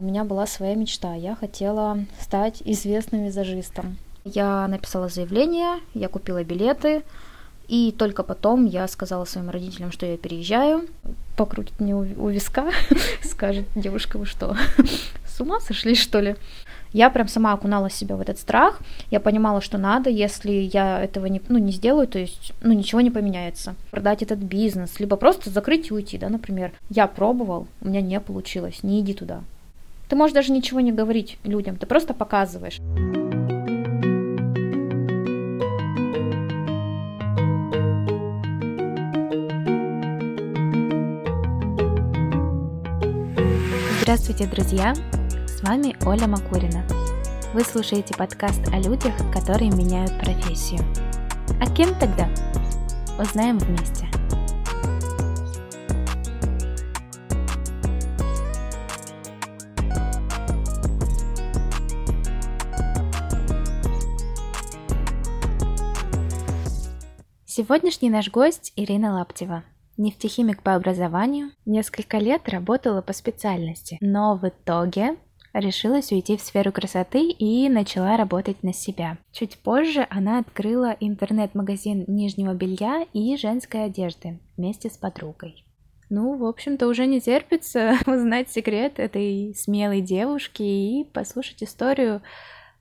У меня была своя мечта. Я хотела стать известным визажистом. Я написала заявление, я купила билеты, и только потом я сказала своим родителям, что я переезжаю. Покрутит мне у виска, скажет, девушка, вы что, с ума сошли, что ли? Я прям сама окунала себя в этот страх. Я понимала, что надо, если я этого не, ну, не сделаю, то есть ну, ничего не поменяется. Продать этот бизнес, либо просто закрыть и уйти, да, например. Я пробовал, у меня не получилось, не иди туда. Ты можешь даже ничего не говорить людям, ты просто показываешь. Здравствуйте, друзья! С вами Оля Макурина. Вы слушаете подкаст о людях, которые меняют профессию. А кем тогда? Узнаем вместе. Сегодняшний наш гость Ирина Лаптева, нефтехимик по образованию, несколько лет работала по специальности, но в итоге решилась уйти в сферу красоты и начала работать на себя. Чуть позже она открыла интернет-магазин нижнего белья и женской одежды вместе с подругой. Ну, в общем-то, уже не терпится узнать секрет этой смелой девушки и послушать историю,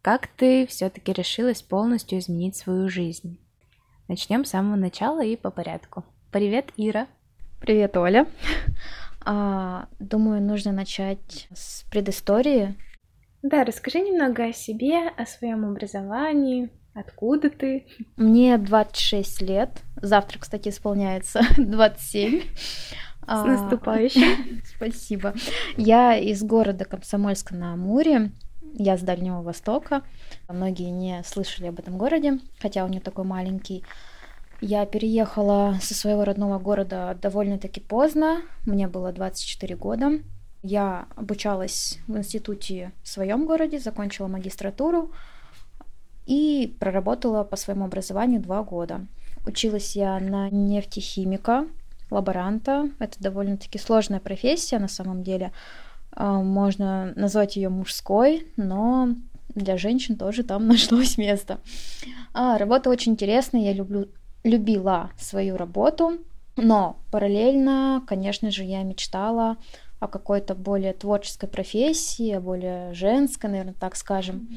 как ты все-таки решилась полностью изменить свою жизнь. Начнем с самого начала и по порядку. Привет, Ира. Привет, Оля. А, думаю, нужно начать с предыстории. Да, расскажи немного о себе, о своем образовании, откуда ты. Мне 26 лет. Завтра, кстати, исполняется 27. С а, наступающим. Спасибо. Я из города Комсомольска на Амуре. Я с Дальнего Востока. Многие не слышали об этом городе, хотя он не такой маленький. Я переехала со своего родного города довольно-таки поздно, мне было 24 года. Я обучалась в институте в своем городе, закончила магистратуру и проработала по своему образованию два года. Училась я на нефтехимика, лаборанта. Это довольно-таки сложная профессия на самом деле. А, можно назвать ее мужской, но для женщин тоже там нашлось место. А, работа очень интересная, я люблю любила свою работу, но параллельно, конечно же, я мечтала о какой-то более творческой профессии, о более женской, наверное, так скажем,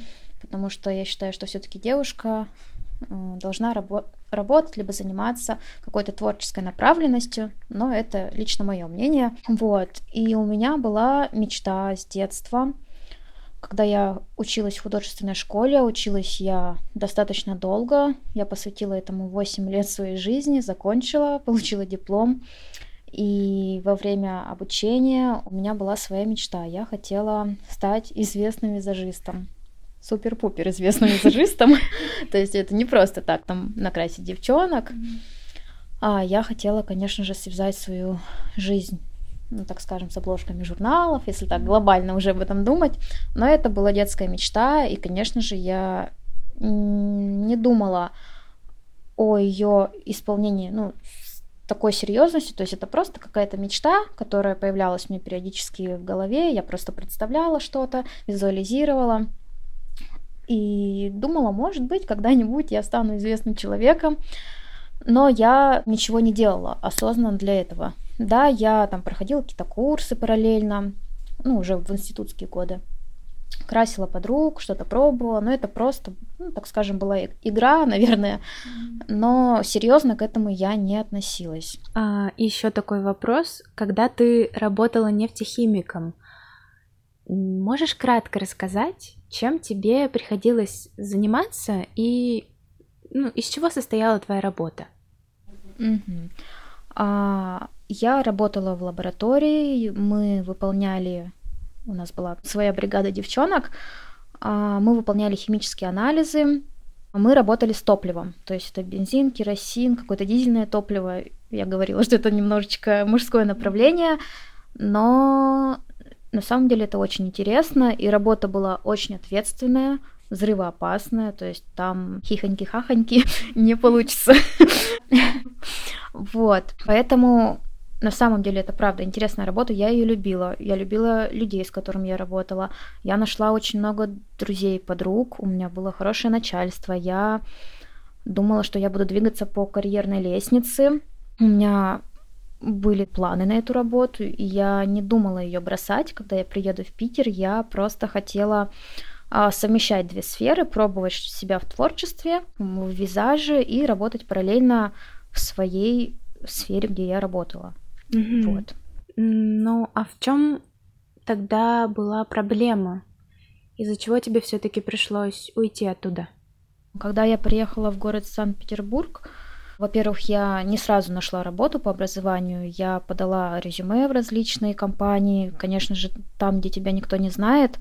потому что я считаю, что все-таки девушка э, должна рабо- работать либо заниматься какой-то творческой направленностью, но это лично мое мнение. Вот. И у меня была мечта с детства когда я училась в художественной школе, училась я достаточно долго. Я посвятила этому 8 лет своей жизни, закончила, получила диплом. И во время обучения у меня была своя мечта. Я хотела стать известным визажистом. Супер-пупер известным визажистом. То есть это не просто так там накрасить девчонок. А я хотела, конечно же, связать свою жизнь ну, так скажем, с обложками журналов, если так глобально уже об этом думать. Но это была детская мечта, и, конечно же, я не думала о ее исполнении, ну, с такой серьезностью, то есть это просто какая-то мечта, которая появлялась мне периодически в голове, я просто представляла что-то, визуализировала, и думала, может быть, когда-нибудь я стану известным человеком, но я ничего не делала осознанно для этого. Да, я там проходила какие-то курсы параллельно, ну, уже в институтские годы. Красила подруг, что-то пробовала, но это просто, ну, так скажем, была игра, наверное, но серьезно к этому я не относилась. А, еще такой вопрос. Когда ты работала нефтехимиком, можешь кратко рассказать, чем тебе приходилось заниматься и ну, из чего состояла твоя работа? Угу. А, я работала в лаборатории, мы выполняли, у нас была своя бригада девчонок, а, мы выполняли химические анализы, мы работали с топливом, то есть это бензин, керосин, какое-то дизельное топливо. Я говорила, что это немножечко мужское направление, но на самом деле это очень интересно, и работа была очень ответственная, взрывоопасная, то есть там хихоньки-хахоньки не получится. Вот, поэтому на самом деле это правда интересная работа, я ее любила. Я любила людей, с которыми я работала. Я нашла очень много друзей, подруг, у меня было хорошее начальство. Я думала, что я буду двигаться по карьерной лестнице. У меня были планы на эту работу, и я не думала ее бросать. Когда я приеду в Питер, я просто хотела а, совмещать две сферы, пробовать себя в творчестве, в визаже и работать параллельно в своей сфере, где я работала. Mm-hmm. Вот. Ну, а в чем тогда была проблема? Из-за чего тебе все-таки пришлось уйти оттуда? Когда я приехала в город Санкт-Петербург, во-первых, я не сразу нашла работу по образованию. Я подала резюме в различные компании. Конечно же, там, где тебя никто не знает,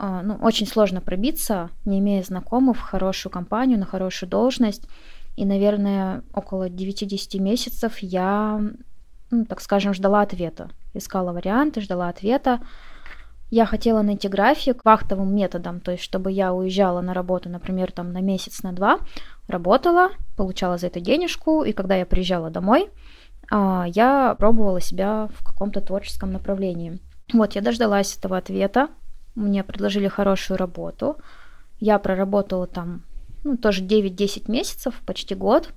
а, ну, очень сложно пробиться, не имея знакомых, в хорошую компанию, на хорошую должность. И, наверное, около 9-10 месяцев я, ну, так скажем, ждала ответа. Искала варианты, ждала ответа. Я хотела найти график вахтовым методом, то есть чтобы я уезжала на работу, например, там на месяц, на два, работала, получала за это денежку, и когда я приезжала домой, а, я пробовала себя в каком-то творческом направлении. Вот, я дождалась этого ответа, мне предложили хорошую работу, я проработала там ну, тоже 9-10 месяцев, почти год.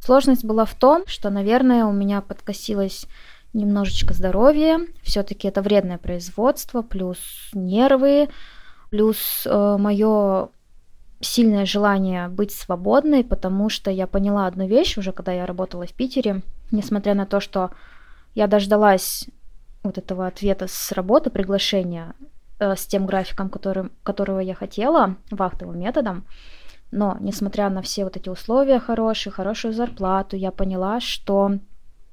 Сложность была в том, что, наверное, у меня подкосилось немножечко здоровье. Все-таки это вредное производство, плюс нервы, плюс э, мое сильное желание быть свободной, потому что я поняла одну вещь уже, когда я работала в Питере, несмотря на то, что я дождалась вот этого ответа с работы, приглашения э, с тем графиком, который, которого я хотела, вахтовым методом, но, несмотря на все вот эти условия хорошие, хорошую зарплату, я поняла, что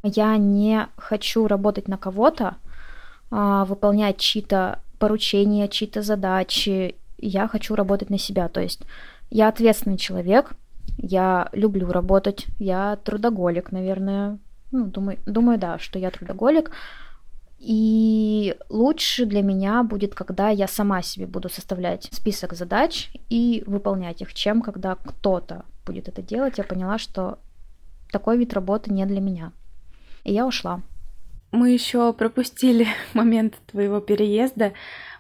я не хочу работать на кого-то, а, выполнять чьи-то поручения, чьи-то задачи. Я хочу работать на себя. То есть я ответственный человек, я люблю работать, я трудоголик, наверное. Ну, думаю, думаю, да, что я трудоголик. И лучше для меня будет, когда я сама себе буду составлять список задач и выполнять их, чем когда кто-то будет это делать. Я поняла, что такой вид работы не для меня. И я ушла. Мы еще пропустили момент твоего переезда.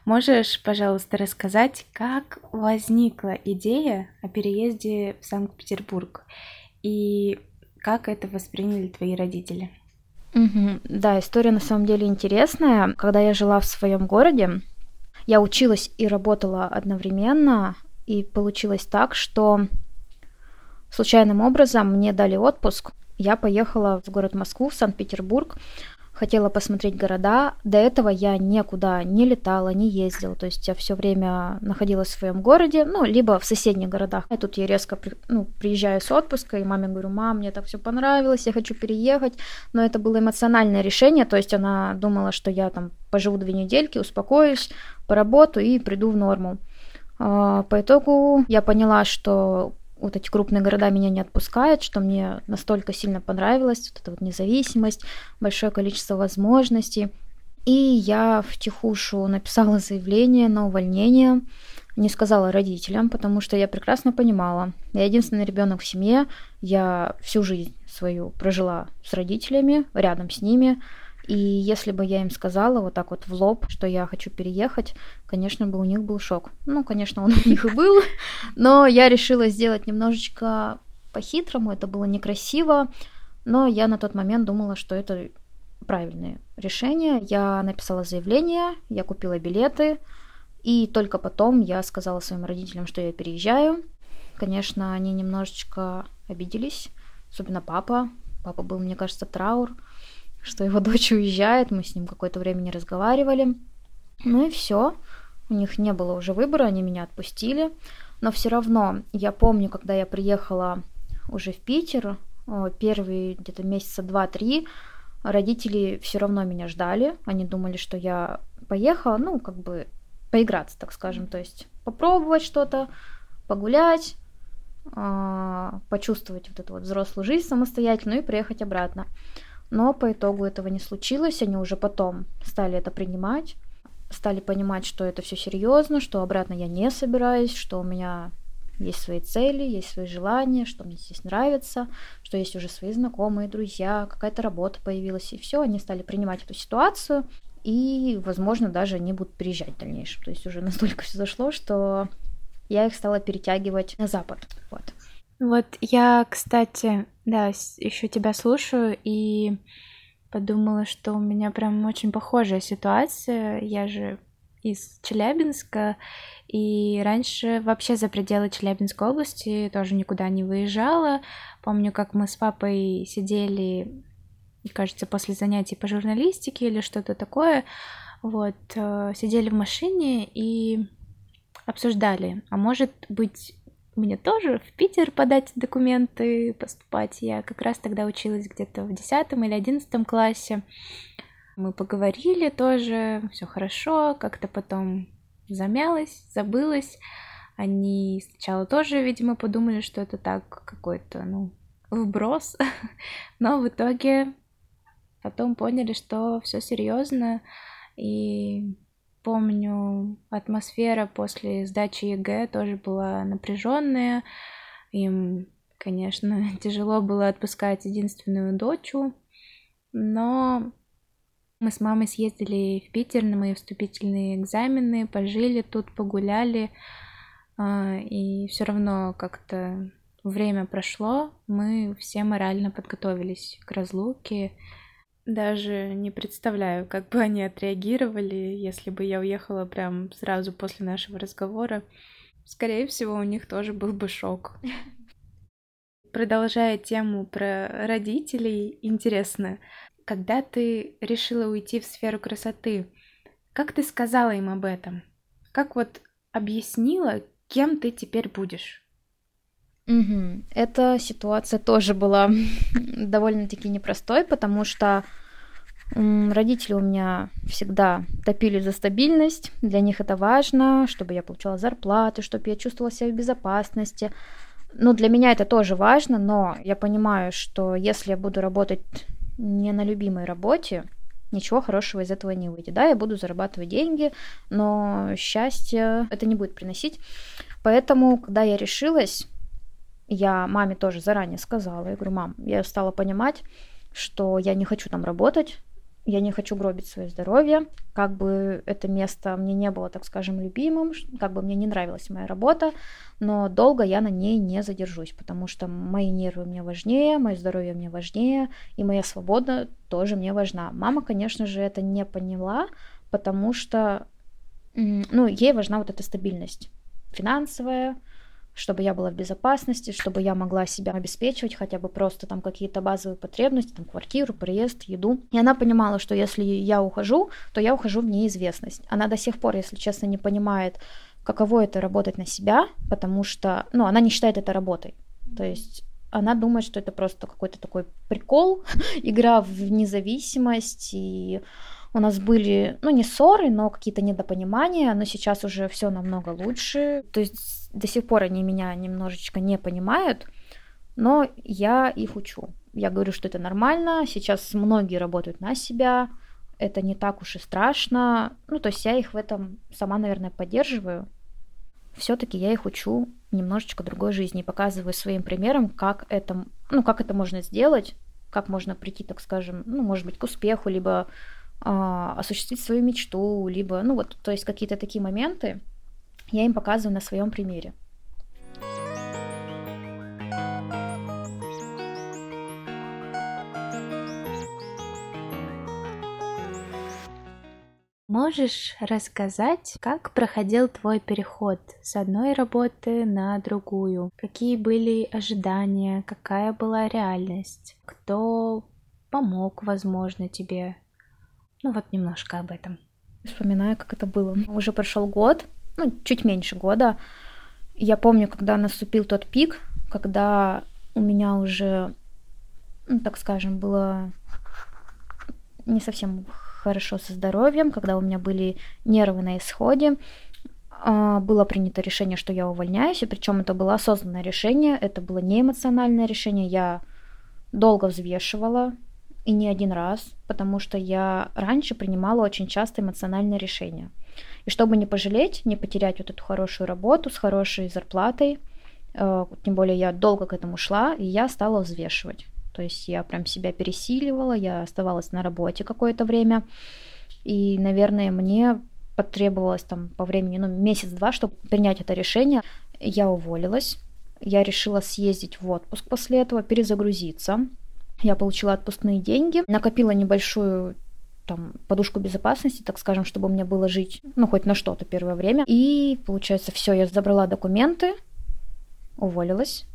Можешь, пожалуйста, рассказать, как возникла идея о переезде в Санкт-Петербург и как это восприняли твои родители? Угу. Да, история на самом деле интересная. Когда я жила в своем городе, я училась и работала одновременно, и получилось так, что случайным образом мне дали отпуск. Я поехала в город Москву, в Санкт-Петербург, хотела посмотреть города. До этого я никуда не летала, не ездила. То есть я все время находилась в своем городе, ну, либо в соседних городах. И тут я резко ну, приезжаю с отпуска, и маме говорю, мам, мне так все понравилось, я хочу переехать. Но это было эмоциональное решение, то есть она думала, что я там поживу две недельки, успокоюсь, поработаю и приду в норму. А, по итогу я поняла, что вот эти крупные города меня не отпускают, что мне настолько сильно понравилось, вот эта вот независимость, большое количество возможностей. И я втихушу написала заявление на увольнение, не сказала родителям, потому что я прекрасно понимала, я единственный ребенок в семье, я всю жизнь свою прожила с родителями, рядом с ними, и если бы я им сказала вот так вот в лоб, что я хочу переехать, конечно бы у них был шок. Ну, конечно, он у них и был, но я решила сделать немножечко по-хитрому, это было некрасиво, но я на тот момент думала, что это правильное решение. Я написала заявление, я купила билеты, и только потом я сказала своим родителям, что я переезжаю. Конечно, они немножечко обиделись, особенно папа. Папа был, мне кажется, траур что его дочь уезжает, мы с ним какое-то время не разговаривали. Ну и все. У них не было уже выбора, они меня отпустили. Но все равно, я помню, когда я приехала уже в Питер, первые где-то месяца два-три, родители все равно меня ждали. Они думали, что я поехала, ну, как бы поиграться, так скажем, то есть попробовать что-то, погулять, а, почувствовать вот эту вот взрослую жизнь самостоятельно и приехать обратно. Но по итогу этого не случилось, они уже потом стали это принимать, стали понимать, что это все серьезно, что обратно я не собираюсь, что у меня есть свои цели, есть свои желания, что мне здесь нравится, что есть уже свои знакомые, друзья, какая-то работа появилась, и все, они стали принимать эту ситуацию, и, возможно, даже они будут приезжать в дальнейшем. То есть уже настолько все зашло, что я их стала перетягивать на запад. Вот. Вот я, кстати, да, еще тебя слушаю и подумала, что у меня прям очень похожая ситуация. Я же из Челябинска, и раньше вообще за пределы Челябинской области тоже никуда не выезжала. Помню, как мы с папой сидели, кажется, после занятий по журналистике или что-то такое, вот, э, сидели в машине и обсуждали, а может быть мне тоже в Питер подать документы, поступать. Я как раз тогда училась где-то в 10 или 11 классе. Мы поговорили тоже, все хорошо, как-то потом замялась, забылась. Они сначала тоже, видимо, подумали, что это так какой-то, ну, вброс, но в итоге потом поняли, что все серьезно, и помню, атмосфера после сдачи ЕГЭ тоже была напряженная. Им, конечно, тяжело было отпускать единственную дочу, но мы с мамой съездили в Питер на мои вступительные экзамены, пожили тут, погуляли, а, и все равно как-то время прошло, мы все морально подготовились к разлуке, даже не представляю, как бы они отреагировали, если бы я уехала прям сразу после нашего разговора. Скорее всего, у них тоже был бы шок. Продолжая тему про родителей, интересно, когда ты решила уйти в сферу красоты, как ты сказала им об этом? Как вот объяснила, кем ты теперь будешь? Угу. Эта ситуация тоже была довольно-таки непростой, потому что родители у меня всегда топили за стабильность. Для них это важно, чтобы я получала зарплату, чтобы я чувствовала себя в безопасности. Ну, для меня это тоже важно, но я понимаю, что если я буду работать не на любимой работе, ничего хорошего из этого не выйдет. Да, я буду зарабатывать деньги, но счастье это не будет приносить. Поэтому, когда я решилась, я маме тоже заранее сказала, я говорю, мам, я стала понимать, что я не хочу там работать, я не хочу гробить свое здоровье, как бы это место мне не было, так скажем, любимым, как бы мне не нравилась моя работа, но долго я на ней не задержусь, потому что мои нервы мне важнее, мое здоровье мне важнее, и моя свобода тоже мне важна. Мама, конечно же, это не поняла, потому что, ну, ей важна вот эта стабильность финансовая, чтобы я была в безопасности, чтобы я могла себя обеспечивать хотя бы просто там какие-то базовые потребности, там квартиру, проезд, еду. И она понимала, что если я ухожу, то я ухожу в неизвестность. Она до сих пор, если честно, не понимает, каково это работать на себя, потому что, ну, она не считает это работой. То есть она думает, что это просто какой-то такой прикол, игра в независимость и у нас были, ну, не ссоры, но какие-то недопонимания, но сейчас уже все намного лучше. То есть до сих пор они меня немножечко не понимают, но я их учу. Я говорю, что это нормально, сейчас многие работают на себя, это не так уж и страшно. Ну, то есть я их в этом сама, наверное, поддерживаю. Все-таки я их учу немножечко другой жизни показываю своим примером, как это, ну, как это можно сделать, как можно прийти, так скажем, ну, может быть, к успеху, либо а, осуществить свою мечту, либо, ну вот, то есть какие-то такие моменты я им показываю на своем примере. Можешь рассказать, как проходил твой переход с одной работы на другую? Какие были ожидания? Какая была реальность? Кто помог, возможно, тебе ну вот немножко об этом. Вспоминаю, как это было. Уже прошел год, ну, чуть меньше года. Я помню, когда наступил тот пик, когда у меня уже, ну, так скажем, было не совсем хорошо со здоровьем, когда у меня были нервы на исходе, а, было принято решение, что я увольняюсь, и причем это было осознанное решение, это было не эмоциональное решение, я долго взвешивала, и не один раз, потому что я раньше принимала очень часто эмоциональные решения. И чтобы не пожалеть, не потерять вот эту хорошую работу с хорошей зарплатой, Э, тем более я долго к этому шла, и я стала взвешивать. То есть я прям себя пересиливала, я оставалась на работе какое-то время. И, наверное, мне потребовалось там по времени, ну, месяц-два, чтобы принять это решение. Я уволилась. Я решила съездить в отпуск после этого, перезагрузиться. Я получила отпускные деньги, накопила небольшую там подушку безопасности, так скажем, чтобы мне было жить, ну, хоть на что-то первое время. И, получается, все, я забрала документы, уволилась,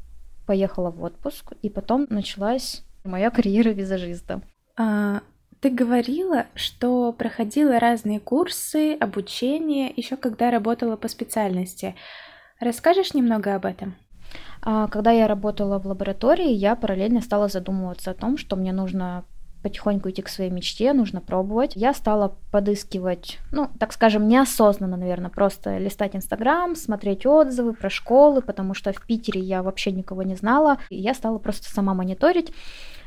поехала в отпуск, и потом началась моя карьера визажиста. А, ты говорила, что проходила разные курсы, обучение, еще когда работала по специальности. Расскажешь немного об этом? А, когда я работала в лаборатории, я параллельно стала задумываться о том, что мне нужно потихоньку идти к своей мечте, нужно пробовать. Я стала подыскивать, ну, так скажем, неосознанно, наверное, просто листать Инстаграм, смотреть отзывы про школы, потому что в Питере я вообще никого не знала. И я стала просто сама мониторить.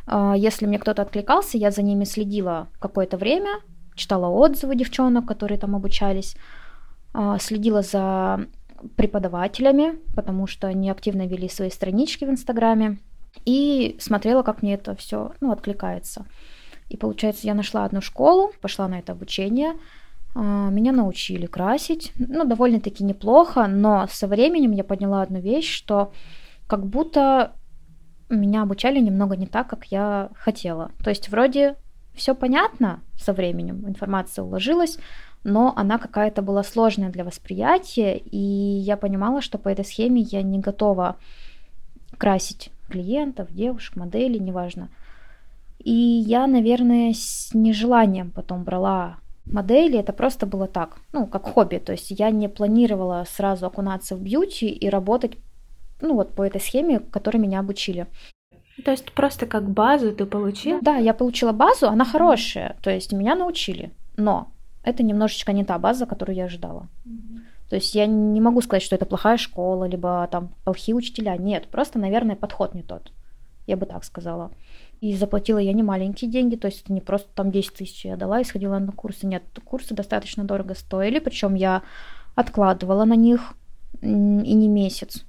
А, если мне кто-то откликался, я за ними следила какое-то время, читала отзывы девчонок, которые там обучались, а, следила за преподавателями, потому что они активно вели свои странички в Инстаграме, и смотрела, как мне это все ну, откликается. И получается, я нашла одну школу, пошла на это обучение, а, меня научили красить, ну, довольно-таки неплохо, но со временем я поняла одну вещь, что как будто меня обучали немного не так, как я хотела. То есть вроде все понятно со временем, информация уложилась, но она какая-то была сложная для восприятия, и я понимала, что по этой схеме я не готова красить клиентов, девушек, моделей, неважно. И я, наверное, с нежеланием потом брала модели, это просто было так, ну, как хобби, то есть я не планировала сразу окунаться в бьюти и работать, ну, вот по этой схеме, которой меня обучили. То есть просто как базу ты получила? Да, я получила базу, она хорошая, то есть меня научили, но это немножечко не та база, которую я ожидала. То есть я не могу сказать, что это плохая школа, либо там плохие учителя. Нет, просто, наверное, подход не тот. Я бы так сказала. И заплатила я не маленькие деньги, то есть это не просто там 10 тысяч я дала и сходила на курсы. Нет, курсы достаточно дорого стоили, причем я откладывала на них и не месяц,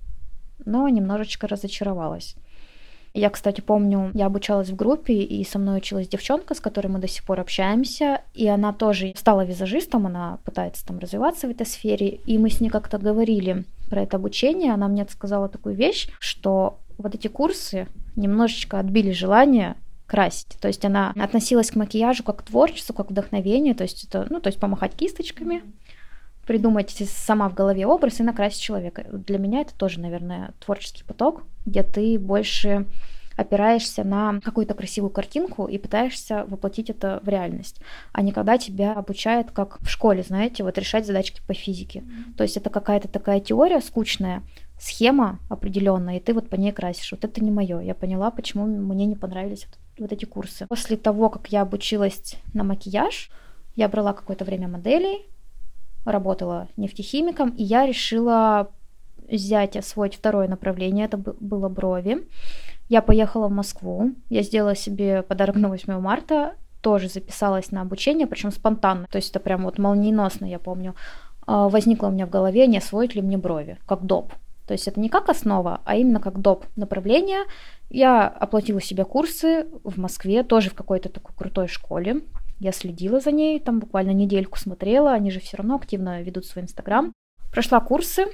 но немножечко разочаровалась. Я, кстати, помню, я обучалась в группе, и со мной училась девчонка, с которой мы до сих пор общаемся, и она тоже стала визажистом, она пытается там развиваться в этой сфере, и мы с ней как-то говорили про это обучение, она мне сказала такую вещь, что вот эти курсы немножечко отбили желание красить. То есть она относилась к макияжу как к творчеству, как к вдохновению, то есть это, ну, то есть помахать кисточками, придумать сама в голове образ и накрасить человека. Для меня это тоже, наверное, творческий поток, где ты больше опираешься на какую-то красивую картинку и пытаешься воплотить это в реальность, а не когда тебя обучают, как в школе, знаете, вот решать задачки по физике. Mm-hmm. То есть это какая-то такая теория скучная, схема определенная, и ты вот по ней красишь. Вот это не мое. Я поняла, почему мне не понравились вот, вот эти курсы. После того, как я обучилась на макияж, я брала какое-то время моделей, работала нефтехимиком, и я решила взять, освоить второе направление, это было брови. Я поехала в Москву, я сделала себе подарок на 8 марта, тоже записалась на обучение, причем спонтанно, то есть это прям вот молниеносно, я помню, а, возникло у меня в голове, не освоить ли мне брови, как доп. То есть это не как основа, а именно как доп направление. Я оплатила себе курсы в Москве, тоже в какой-то такой крутой школе. Я следила за ней, там буквально недельку смотрела, они же все равно активно ведут свой инстаграм. Прошла курсы.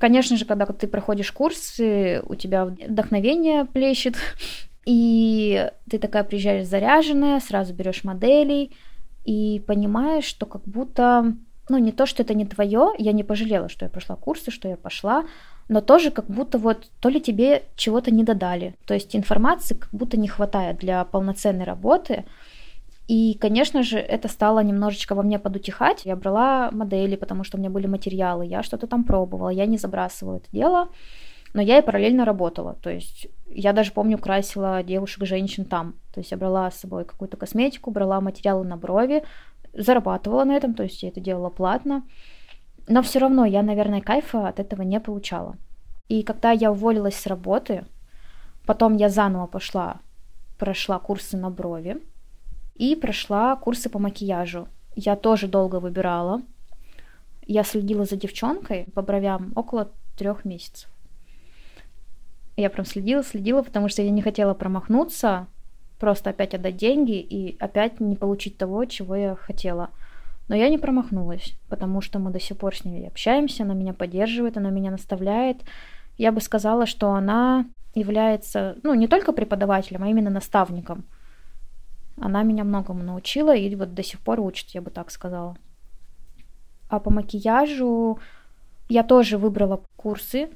Конечно же, когда ты проходишь курсы, у тебя вдохновение плещет, и ты такая приезжаешь заряженная, сразу берешь моделей и понимаешь, что как будто, ну не то, что это не твое, я не пожалела, что я прошла курсы, что я пошла, но тоже как будто вот то ли тебе чего-то не додали, то есть информации как будто не хватает для полноценной работы, и, конечно же, это стало немножечко во мне подутихать. Я брала модели, потому что у меня были материалы, я что-то там пробовала, я не забрасывала это дело, но я и параллельно работала. То есть я даже помню, красила девушек, женщин там. То есть я брала с собой какую-то косметику, брала материалы на брови, зарабатывала на этом, то есть я это делала платно. Но все равно я, наверное, кайфа от этого не получала. И когда я уволилась с работы, потом я заново пошла, прошла курсы на брови, и прошла курсы по макияжу. Я тоже долго выбирала. Я следила за девчонкой по бровям около трех месяцев. Я прям следила, следила, потому что я не хотела промахнуться, просто опять отдать деньги и опять не получить того, чего я хотела. Но я не промахнулась, потому что мы до сих пор с ней общаемся, она меня поддерживает, она меня наставляет. Я бы сказала, что она является, ну, не только преподавателем, а именно наставником. Она меня многому научила и вот до сих пор учит, я бы так сказала. А по макияжу я тоже выбрала курсы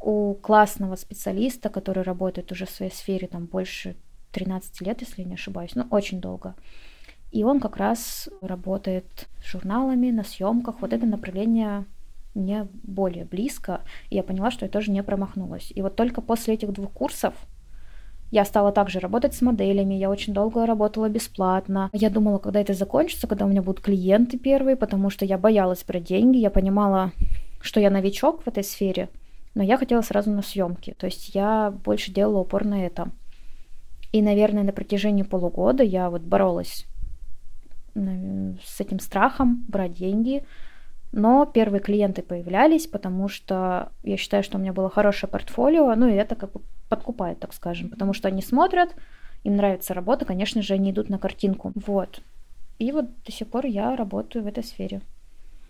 у классного специалиста, который работает уже в своей сфере там больше 13 лет, если не ошибаюсь, ну очень долго. И он как раз работает с журналами, на съемках. Вот это направление мне более близко. И я поняла, что я тоже не промахнулась. И вот только после этих двух курсов я стала также работать с моделями, я очень долго работала бесплатно. Я думала, когда это закончится, когда у меня будут клиенты первые, потому что я боялась брать деньги, я понимала, что я новичок в этой сфере, но я хотела сразу на съемки. То есть я больше делала упор на это. И, наверное, на протяжении полугода я вот боролась с этим страхом брать деньги, но первые клиенты появлялись, потому что я считаю, что у меня было хорошее портфолио, ну и это как бы подкупает, так скажем, потому что они смотрят, им нравится работа, конечно же, они идут на картинку. Вот. И вот до сих пор я работаю в этой сфере.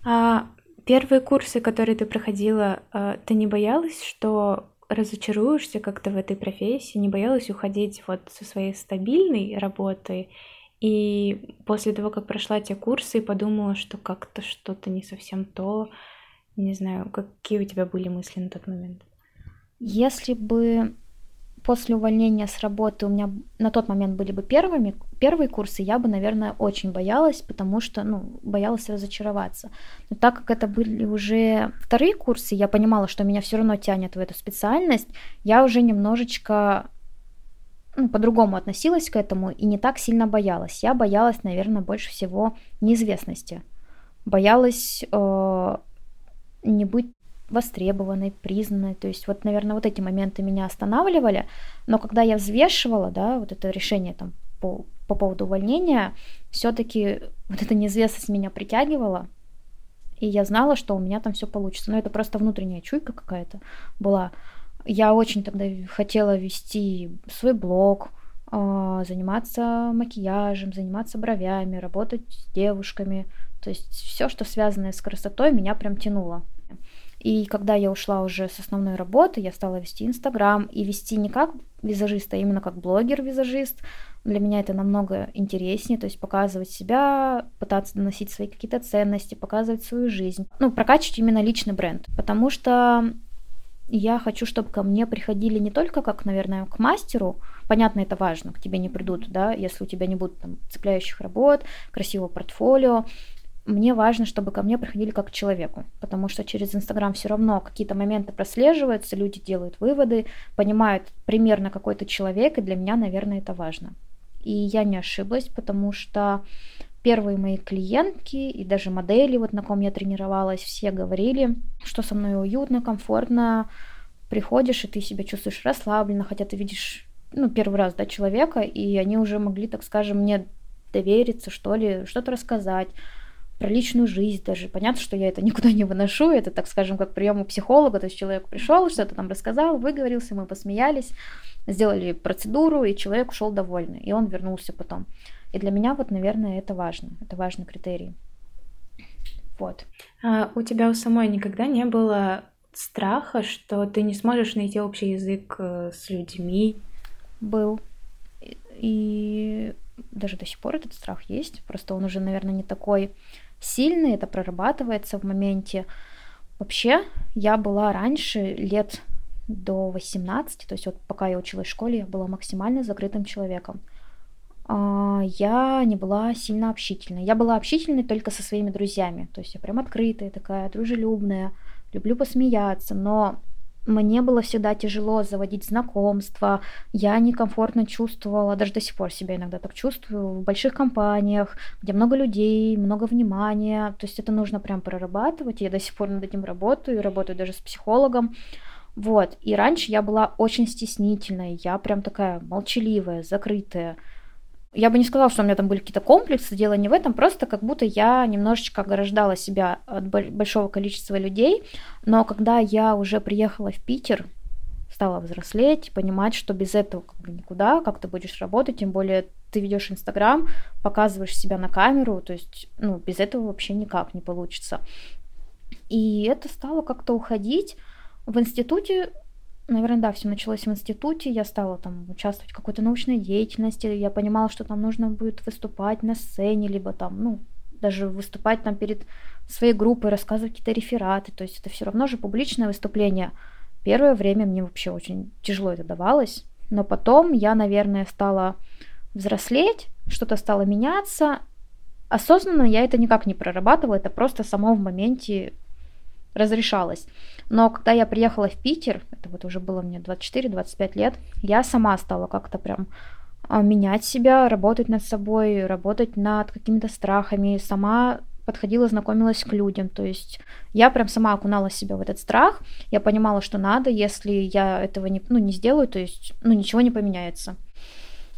А первые курсы, которые ты проходила, а, ты не боялась, что разочаруешься как-то в этой профессии, не боялась уходить вот со своей стабильной работы и после того, как прошла те курсы, подумала, что как-то что-то не совсем то. Не знаю, какие у тебя были мысли на тот момент? Если бы после увольнения с работы у меня на тот момент были бы первыми, первые курсы, я бы, наверное, очень боялась, потому что, ну, боялась разочароваться. Но так как это были уже вторые курсы, я понимала, что меня все равно тянет в эту специальность, я уже немножечко ну, по-другому относилась к этому и не так сильно боялась. Я боялась, наверное, больше всего неизвестности. Боялась э, не быть востребованной, признанной. То есть вот, наверное, вот эти моменты меня останавливали. Но когда я взвешивала, да, вот это решение там по, по поводу увольнения, все-таки вот эта неизвестность меня притягивала. И я знала, что у меня там все получится. Но это просто внутренняя чуйка какая-то была. Я очень тогда хотела вести свой блог, а, заниматься макияжем, заниматься бровями, работать с девушками. То есть все, что связано с красотой, меня прям тянуло. И когда я ушла уже с основной работы, я стала вести Инстаграм. И вести не как визажист, а именно как блогер-визажист. Для меня это намного интереснее, то есть показывать себя, пытаться доносить свои какие-то ценности, показывать свою жизнь. Ну, прокачивать именно личный бренд, потому что я хочу, чтобы ко мне приходили не только как, наверное, к мастеру, понятно, это важно, к тебе не придут, да, если у тебя не будет там цепляющих работ, красивого портфолио, мне важно, чтобы ко мне приходили как к человеку, потому что через Инстаграм все равно какие-то моменты прослеживаются, люди делают выводы, понимают примерно какой то человек, и для меня, наверное, это важно. И я не ошиблась, потому что первые мои клиентки и даже модели, вот на ком я тренировалась, все говорили, что со мной уютно, комфортно, приходишь, и ты себя чувствуешь расслабленно, хотя ты видишь, ну, первый раз, да, человека, и они уже могли, так скажем, мне довериться, что ли, что-то рассказать про личную жизнь даже. Понятно, что я это никуда не выношу, это, так скажем, как прием у психолога, то есть человек пришел, что-то там рассказал, выговорился, мы посмеялись, сделали процедуру, и человек ушел довольный, и он вернулся потом. И для меня вот, наверное, это важно. Это важный критерий. Вот. А у тебя у самой никогда не было страха, что ты не сможешь найти общий язык э, с людьми? Был. И даже до сих пор этот страх есть. Просто он уже, наверное, не такой сильный, это прорабатывается в моменте. Вообще, я была раньше лет до 18, то есть вот пока я училась в школе, я была максимально закрытым человеком. А, я не была сильно общительной. Я была общительной только со своими друзьями. То есть я прям открытая такая, дружелюбная, люблю посмеяться, но мне было всегда тяжело заводить знакомства, я некомфортно чувствовала, даже до сих пор себя иногда так чувствую, в больших компаниях, где много людей, много внимания, то есть это нужно прям прорабатывать, я до сих пор над этим работаю, работаю даже с психологом, вот, и раньше я была очень стеснительной, я прям такая молчаливая, закрытая, я бы не сказала, что у меня там были какие-то комплексы, дело не в этом, просто как будто я немножечко ограждала себя от большого количества людей, но когда я уже приехала в Питер, стала взрослеть, понимать, что без этого как бы никуда, как ты будешь работать, тем более ты ведешь Инстаграм, показываешь себя на камеру, то есть, ну, без этого вообще никак не получится. И это стало как-то уходить. В институте, наверное, да, все началось в институте, я стала там участвовать в какой-то научной деятельности, я понимала, что там нужно будет выступать на сцене, либо там, ну, даже выступать там перед своей группой, рассказывать какие-то рефераты, то есть это все равно же публичное выступление. Первое время мне вообще очень тяжело это давалось, но потом я, наверное, стала взрослеть, что-то стало меняться. Осознанно я это никак не прорабатывала, это просто само в моменте разрешалось. Но когда я приехала в Питер, это вот уже было мне 24-25 лет, я сама стала как-то прям а, менять себя, работать над собой, работать над какими-то страхами, сама подходила, знакомилась к людям. То есть я прям сама окунала себя в этот страх. Я понимала, что надо, если я этого не, ну, не сделаю, то есть ну, ничего не поменяется.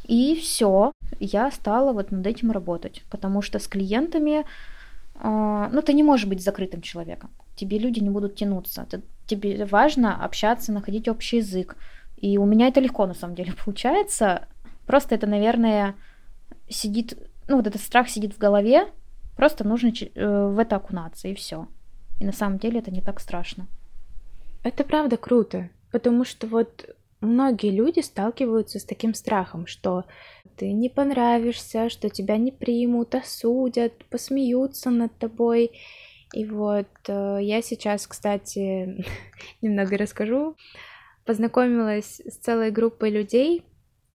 И все, я стала вот над этим работать, потому что с клиентами, э, ну, ты не можешь быть закрытым человеком. Тебе люди не будут тянуться. Ты, тебе важно общаться, находить общий язык. И у меня это легко на самом деле получается. Просто это, наверное, сидит, ну, вот этот страх сидит в голове, просто нужно э, в это окунаться, и все. И на самом деле это не так страшно. Это правда круто, потому что вот многие люди сталкиваются с таким страхом, что ты не понравишься, что тебя не примут, осудят, посмеются над тобой. И вот э, я сейчас, кстати, немного расскажу. Познакомилась с целой группой людей,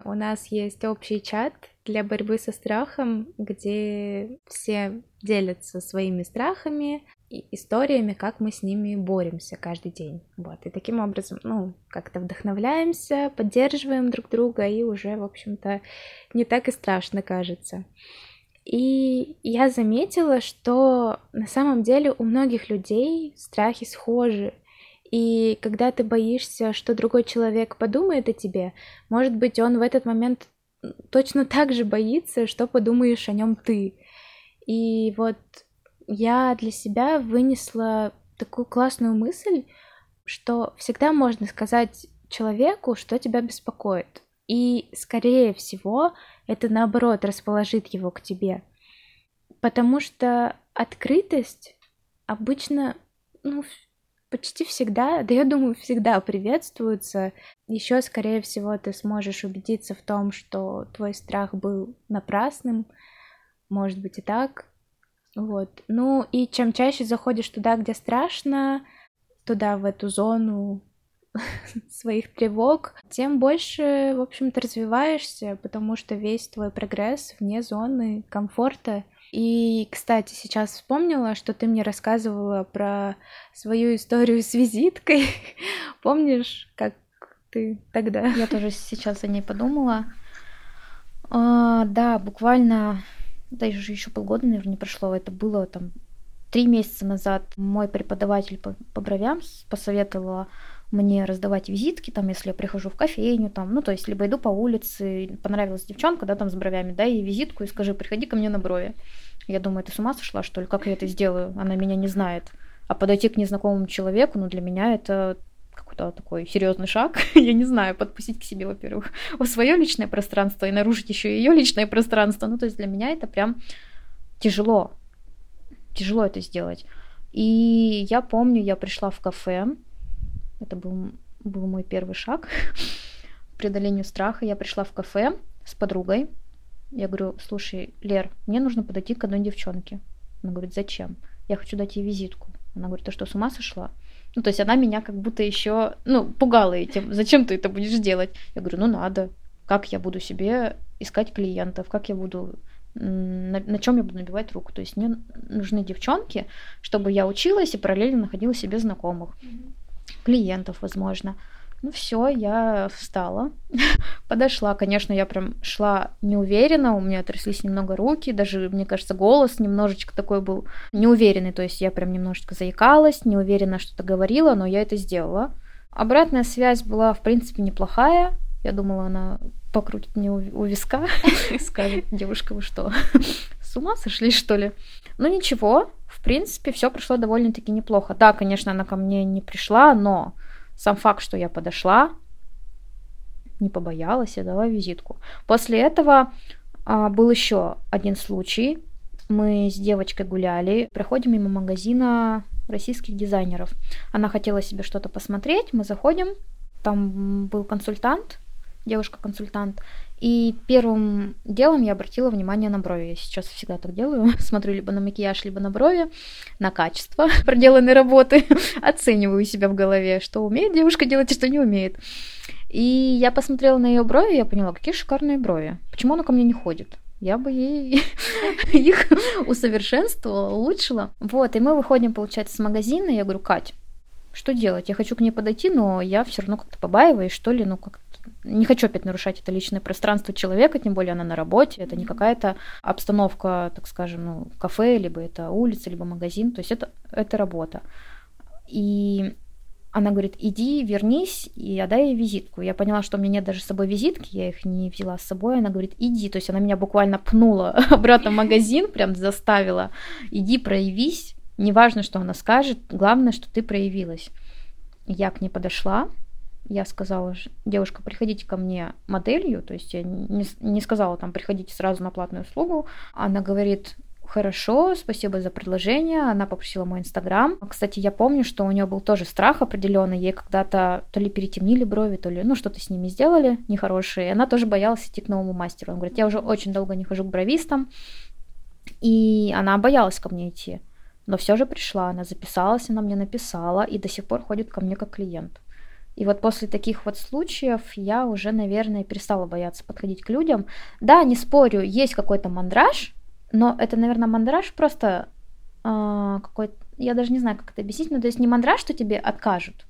у нас есть общий чат для борьбы со страхом, где все делятся своими страхами и историями, как мы с ними боремся каждый день. Вот. И таким образом, ну, как-то вдохновляемся, поддерживаем друг друга, и уже, в общем-то, не так и страшно кажется. И я заметила, что на самом деле у многих людей страхи схожи. И когда ты боишься, что другой человек подумает о тебе, может быть, он в этот момент точно так же боится, что подумаешь о нем ты. И вот я для себя вынесла такую классную мысль, что всегда можно сказать человеку, что тебя беспокоит. И, скорее всего, это наоборот расположит его к тебе. Потому что открытость обычно ну, почти всегда, да я думаю, всегда приветствуются. Еще, скорее всего, ты сможешь убедиться в том, что твой страх был напрасным, может быть и так. Вот. Ну и чем чаще заходишь туда, где страшно, туда, в эту зону своих тревог, тем больше, в общем-то, развиваешься, потому что весь твой прогресс вне зоны комфорта — и, кстати, сейчас вспомнила, что ты мне рассказывала про свою историю с визиткой. Помнишь, как ты тогда? Я тоже сейчас о ней подумала. А, да, буквально, даже еще полгода, наверное, не прошло. Это было там три месяца назад. Мой преподаватель по, по бровям посоветовала мне раздавать визитки, там, если я прихожу в кофейню, там, ну, то есть, либо иду по улице, понравилась девчонка, да, там, с бровями, дай ей визитку и скажи, приходи ко мне на брови. Я думаю, ты с ума сошла, что ли? Как я это сделаю? Она меня не знает. А подойти к незнакомому человеку, ну, для меня это какой-то такой серьезный шаг. я не знаю, подпустить к себе, во-первых, свое личное пространство и нарушить еще ее личное пространство. Ну, то есть для меня это прям тяжело. Тяжело это сделать. И я помню, я пришла в кафе, это был, был мой первый шаг к преодолению страха. Я пришла в кафе с подругой. Я говорю, слушай, Лер, мне нужно подойти к одной девчонке. Она говорит, зачем? Я хочу дать ей визитку. Она говорит, ты что, с ума сошла? Ну, то есть она меня как будто еще, ну, пугала этим. Зачем ты это будешь делать? Я говорю, ну, надо. Как я буду себе искать клиентов? Как я буду на, на чем я буду набивать руку. То есть мне нужны девчонки, чтобы я училась и параллельно находила себе знакомых. Mm-hmm клиентов, возможно. Ну все, я встала, подошла. Конечно, я прям шла неуверенно, у меня тряслись немного руки, даже, мне кажется, голос немножечко такой был неуверенный, то есть я прям немножечко заикалась, неуверенно что-то говорила, но я это сделала. Обратная связь была, в принципе, неплохая. Я думала, она покрутит мне у виска и скажет, девушка, вы что, с ума сошли, что ли? Ну ничего, в принципе, все прошло довольно-таки неплохо. Да, конечно, она ко мне не пришла, но сам факт, что я подошла, не побоялась, я дала визитку. После этого а, был еще один случай. Мы с девочкой гуляли, проходим мимо магазина российских дизайнеров. Она хотела себе что-то посмотреть, мы заходим, там был консультант, девушка-консультант, и первым делом я обратила внимание на брови. Я сейчас всегда так делаю. Смотрю либо на макияж, либо на брови, на качество проделанной работы. Оцениваю себя в голове, что умеет девушка делать, и что не умеет. И я посмотрела на ее брови, и я поняла, какие шикарные брови. Почему она ко мне не ходит? Я бы ей их усовершенствовала, улучшила. Вот, и мы выходим, получается, с магазина, я говорю, Кать, что делать? Я хочу к ней подойти, но я все равно как-то побаиваюсь, что ли, ну как не хочу опять нарушать это личное пространство человека, тем более она на работе, это не какая-то обстановка, так скажем, ну, кафе, либо это улица, либо магазин, то есть это, это работа. И она говорит, иди, вернись и отдай ей визитку. Я поняла, что у меня нет даже с собой визитки, я их не взяла с собой. Она говорит, иди. То есть она меня буквально пнула обратно в магазин, прям заставила. Иди, проявись. Неважно, что она скажет, главное, что ты проявилась. Я к ней подошла, я сказала, девушка, приходите ко мне моделью, то есть я не, не сказала там, приходите сразу на платную услугу. Она говорит, Хорошо, спасибо за предложение. Она попросила мой инстаграм. Кстати, я помню, что у нее был тоже страх определенный. Ей когда-то то ли перетемнили брови, то ли, ну, что-то с ними сделали нехорошее. И она тоже боялась идти к новому мастеру. Он говорит, я уже очень долго не хожу к бровистам. И она боялась ко мне идти. Но все же пришла, она записалась, она мне написала и до сих пор ходит ко мне как клиент. И вот после таких вот случаев я уже, наверное, перестала бояться подходить к людям. Да, не спорю, есть какой-то мандраж, но это, наверное, мандраж просто э, какой-то, я даже не знаю, как это объяснить, но то есть не мандраж, что тебе откажут,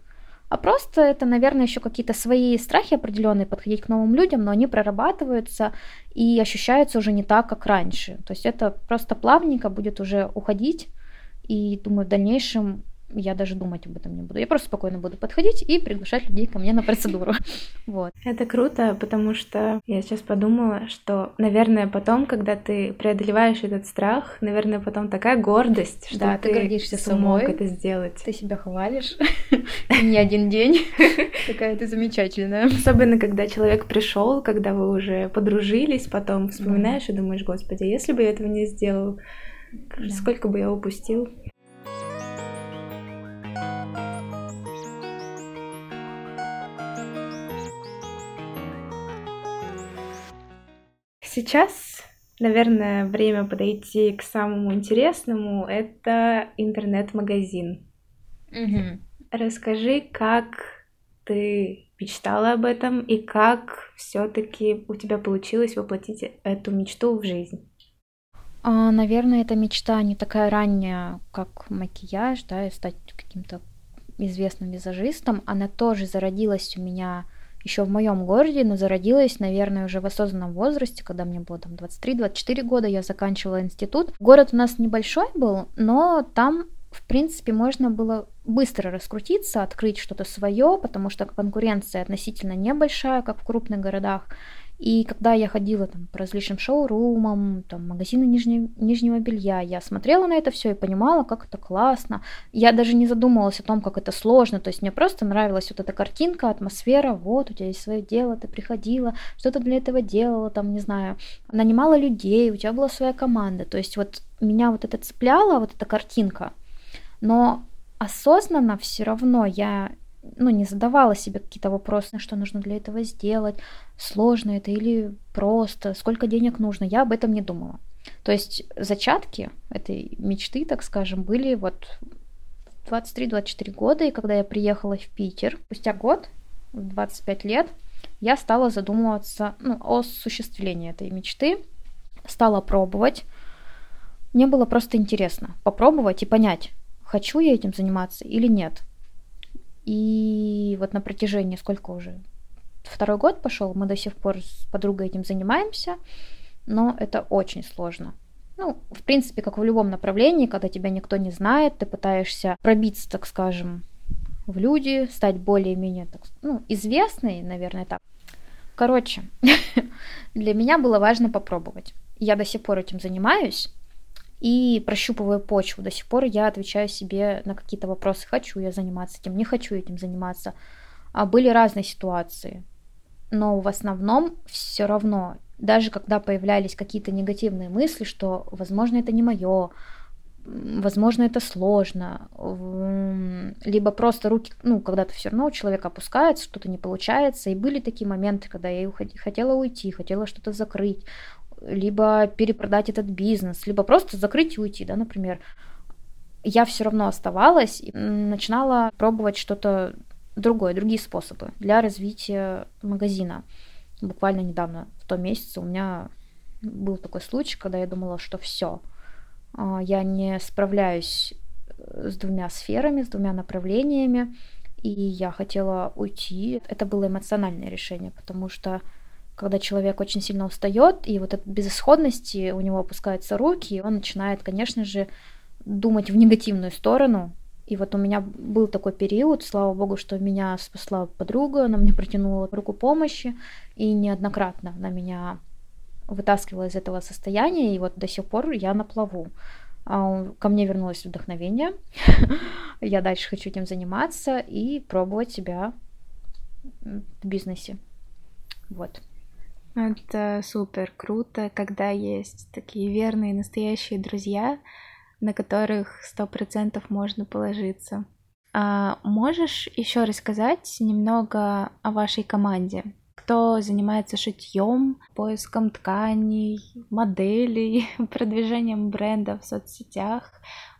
а просто это, наверное, еще какие-то свои страхи определенные подходить к новым людям, но они прорабатываются и ощущаются уже не так, как раньше. То есть это просто плавненько будет уже уходить, и думаю, в дальнейшем я даже думать об этом не буду. Я просто спокойно буду подходить и приглашать людей ко мне на процедуру. Вот. Это круто, потому что я сейчас подумала, что, наверное, потом, когда ты преодолеваешь этот страх, наверное, потом такая гордость, что да, ты, ты гордишься собой, это сделать. Ты себя хвалишь не один день. Такая ты замечательная. Особенно, когда человек пришел, когда вы уже подружились, потом вспоминаешь и думаешь, господи, если бы я этого не сделал, сколько бы я упустил. Сейчас, наверное, время подойти к самому интересному. Это интернет-магазин. Угу. Расскажи, как ты мечтала об этом и как все-таки у тебя получилось воплотить эту мечту в жизнь? А, наверное, эта мечта не такая ранняя, как макияж, да, и стать каким-то известным визажистом. Она тоже зародилась у меня еще в моем городе, но зародилась, наверное, уже в осознанном возрасте, когда мне было там 23-24 года, я заканчивала институт. Город у нас небольшой был, но там в принципе, можно было быстро раскрутиться, открыть что-то свое, потому что конкуренция относительно небольшая, как в крупных городах. И когда я ходила там по различным шоурумам, там магазины нижнего, нижнего белья, я смотрела на это все и понимала, как это классно. Я даже не задумывалась о том, как это сложно. То есть мне просто нравилась вот эта картинка, атмосфера. Вот у тебя есть свое дело, ты приходила, что-то для этого делала, там, не знаю, нанимала людей, у тебя была своя команда. То есть вот меня вот это цепляло, вот эта картинка. Но осознанно все равно я ну, не задавала себе какие-то вопросы, что нужно для этого сделать, сложно это или просто, сколько денег нужно, я об этом не думала. То есть зачатки этой мечты, так скажем, были вот 23-24 года, и когда я приехала в Питер, спустя год, 25 лет, я стала задумываться ну, о осуществлении этой мечты, стала пробовать. Мне было просто интересно попробовать и понять, хочу я этим заниматься или нет. И вот на протяжении сколько уже? Второй год пошел, мы до сих пор с подругой этим занимаемся, но это очень сложно. Ну, в принципе, как в любом направлении, когда тебя никто не знает, ты пытаешься пробиться, так скажем, в люди, стать более-менее, ну, известной, наверное, так. Короче, для меня было важно попробовать. Я до сих пор этим занимаюсь, и прощупываю почву. До сих пор я отвечаю себе на какие-то вопросы, хочу я заниматься этим, не хочу этим заниматься. А были разные ситуации. но в основном все равно, даже когда появлялись какие-то негативные мысли, что, возможно, это не мое, возможно, это сложно, либо просто руки, ну, когда-то все равно у человека опускается, что-то не получается, и были такие моменты, когда я хотела уйти, хотела что-то закрыть, либо перепродать этот бизнес, либо просто закрыть и уйти, да, например. Я все равно оставалась и начинала пробовать что-то другое, другие способы для развития магазина. Буквально недавно, в том месяце, у меня был такой случай, когда я думала, что все, а, я не справляюсь э, с двумя сферами, с двумя направлениями, и я хотела уйти. Это было эмоциональное решение, потому что когда человек очень сильно устает, и вот от безысходности у него опускаются руки, и он начинает, конечно же, думать в негативную сторону. И вот у меня был такой период, слава богу, что меня спасла подруга, она мне протянула руку помощи, и неоднократно она меня вытаскивала из этого состояния, и вот до сих пор я на плаву. А, ко мне вернулось вдохновение. я дальше хочу этим заниматься и пробовать себя в бизнесе. Вот. Это супер круто, когда есть такие верные настоящие друзья, на которых сто процентов можно положиться. А можешь еще рассказать немного о вашей команде? кто занимается шитьем, поиском тканей, моделей, продвижением бренда в соцсетях.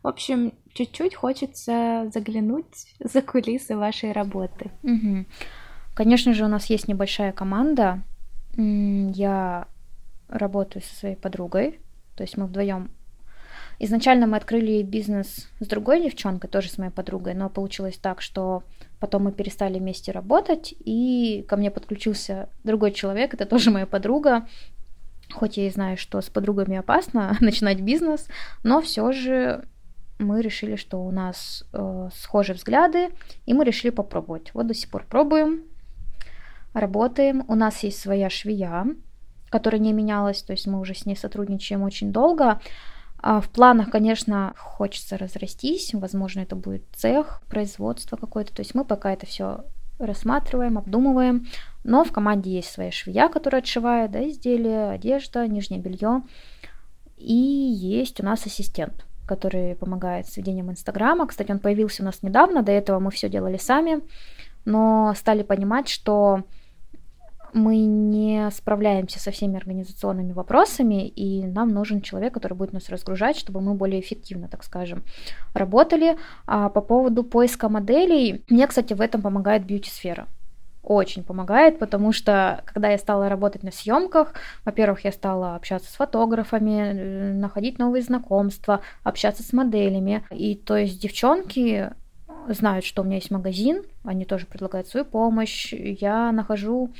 В общем, чуть-чуть хочется заглянуть за кулисы вашей работы. Угу. Конечно же, у нас есть небольшая команда. Я работаю со своей подругой, то есть мы вдвоем Изначально мы открыли бизнес с другой девчонкой, тоже с моей подругой, но получилось так, что потом мы перестали вместе работать, и ко мне подключился другой человек, это тоже моя подруга. Хоть я и знаю, что с подругами опасно начинать бизнес, но все же мы решили, что у нас э, схожие взгляды, и мы решили попробовать. Вот до сих пор пробуем, работаем. У нас есть своя швея, которая не менялась, то есть мы уже с ней сотрудничаем очень долго. А в планах, конечно, хочется разрастись, возможно, это будет цех, производство какое-то, то есть мы пока это все рассматриваем, обдумываем, но в команде есть своя швея, которая отшивает да, изделия, одежда, нижнее белье, и есть у нас ассистент, который помогает с ведением Инстаграма. Кстати, он появился у нас недавно, до этого мы все делали сами, но стали понимать, что мы не справляемся со всеми организационными вопросами, и нам нужен человек, который будет нас разгружать, чтобы мы более эффективно, так скажем, работали. А по поводу поиска моделей, мне, кстати, в этом помогает бьюти-сфера очень помогает, потому что когда я стала работать на съемках, во-первых, я стала общаться с фотографами, э, находить новые знакомства, общаться с моделями. И то есть девчонки знают, что у меня есть магазин, они тоже предлагают свою помощь. Я нахожу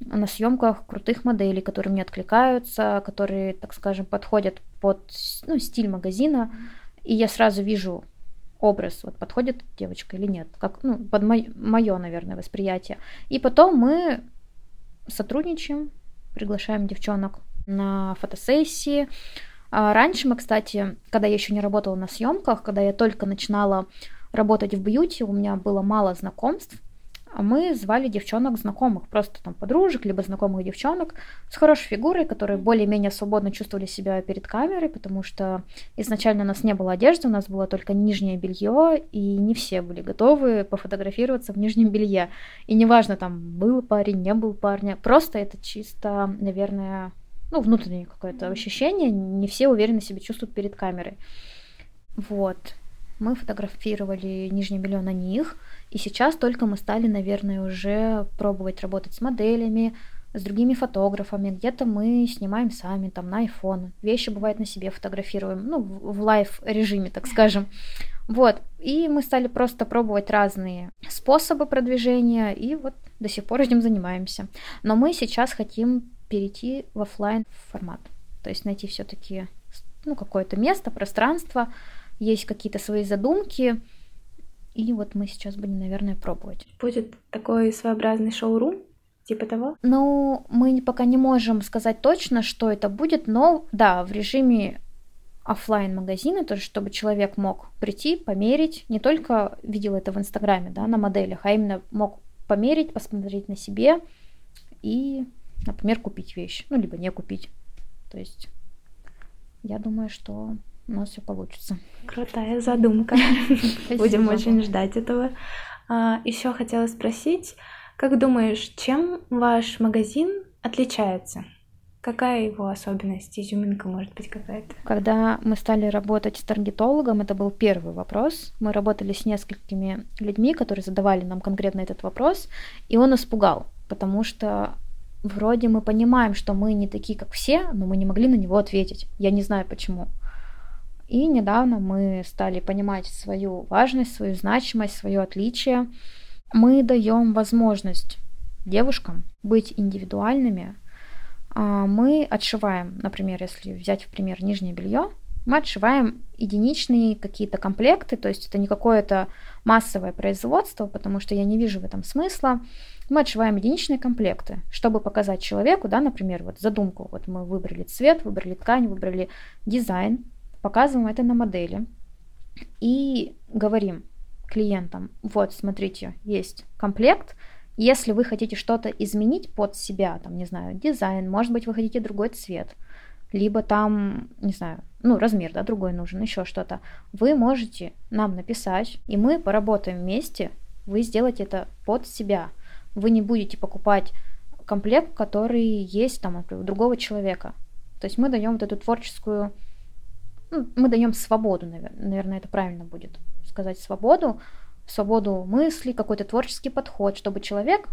на съемках крутых моделей, которые мне откликаются, которые, так скажем, подходят под ну, стиль магазина, и я сразу вижу образ, вот подходит девочка или нет, как ну, под мое, наверное, восприятие. И потом мы сотрудничаем, приглашаем девчонок на фотосессии. А раньше мы, кстати, когда я еще не работала на съемках, когда я только начинала работать в бьюти, у меня было мало знакомств, мы звали девчонок знакомых, просто там подружек, либо знакомых девчонок с хорошей фигурой, которые более-менее свободно чувствовали себя перед камерой, потому что изначально у нас не было одежды, у нас было только нижнее белье, и не все были готовы пофотографироваться в нижнем белье. И неважно, там был парень, не был парня, просто это чисто, наверное, ну, внутреннее какое-то ощущение, не все уверенно себя чувствуют перед камерой. Вот. Мы фотографировали нижнее белье на них, и сейчас только мы стали, наверное, уже пробовать работать с моделями, с другими фотографами. Где-то мы снимаем сами, там, на iPhone. Вещи, бывает, на себе фотографируем, ну, в live режиме, так скажем. Вот. И мы стали просто пробовать разные способы продвижения, и вот до сих пор этим занимаемся. Но мы сейчас хотим перейти в офлайн формат. То есть найти все-таки ну, какое-то место, пространство, есть какие-то свои задумки, и вот мы сейчас будем, наверное, пробовать. Будет такой своеобразный шоурум, типа того? Ну, мы пока не можем сказать точно, что это будет, но да, в режиме офлайн магазина, то есть чтобы человек мог прийти, померить, не только видел это в Инстаграме, да, на моделях, а именно мог померить, посмотреть на себе и, например, купить вещь, ну, либо не купить. То есть я думаю, что у нас все получится. Крутая задумка. Будем очень ждать этого. А, Еще хотела спросить, как думаешь, чем ваш магазин отличается? Какая его особенность, изюминка может быть какая-то? Когда мы стали работать с таргетологом, это был первый вопрос. Мы работали с несколькими людьми, которые задавали нам конкретно этот вопрос, и он испугал, потому что вроде мы понимаем, что мы не такие, как все, но мы не могли на него ответить. Я не знаю почему. И недавно мы стали понимать свою важность, свою значимость, свое отличие. Мы даем возможность девушкам быть индивидуальными, а, мы отшиваем, например, если взять в пример нижнее белье, мы отшиваем единичные какие-то комплекты, то есть это не какое-то массовое производство, потому что я не вижу в этом смысла. Мы отшиваем единичные комплекты, чтобы показать человеку, да, например, вот задумку, вот мы выбрали цвет, выбрали ткань, выбрали дизайн, показываем это на модели и говорим клиентам, вот, смотрите, есть комплект, если вы хотите что-то изменить под себя, там, не знаю, дизайн, может быть, вы хотите другой цвет, либо там, не знаю, ну, размер, да, другой нужен, еще что-то, вы можете нам написать, и мы поработаем вместе, вы сделаете это под себя. Вы не будете покупать комплект, который есть там у другого человека. То есть мы даем вот эту творческую, ну, мы даем свободу, наверное, это правильно будет сказать, свободу, свободу мысли, какой-то творческий подход, чтобы человек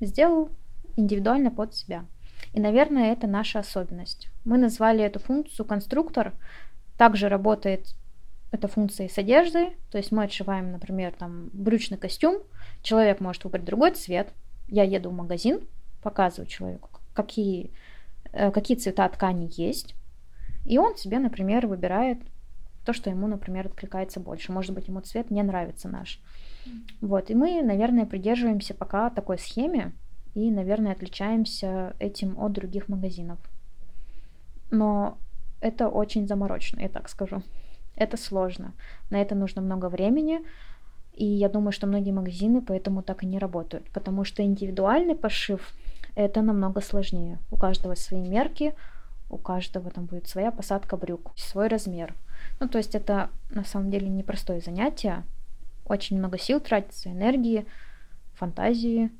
сделал индивидуально под себя. И, наверное, это наша особенность. Мы назвали эту функцию конструктор. Также работает эта функция и с одеждой. То есть мы отшиваем, например, там брючный костюм. Человек может выбрать другой цвет. Я еду в магазин, показываю человеку, какие, э, какие цвета ткани есть. И он себе, например, выбирает то, что ему, например, откликается больше. Может быть, ему цвет не нравится наш. Вот, и мы, наверное, придерживаемся пока такой схеме и, наверное, отличаемся этим от других магазинов. Но это очень заморочно, я так скажу. Это сложно. На это нужно много времени. И я думаю, что многие магазины поэтому так и не работают. Потому что индивидуальный пошив это намного сложнее. У каждого свои мерки, у каждого там будет своя посадка брюк, свой размер. Ну, то есть это на самом деле непростое занятие. Очень много сил тратится, энергии, фантазии,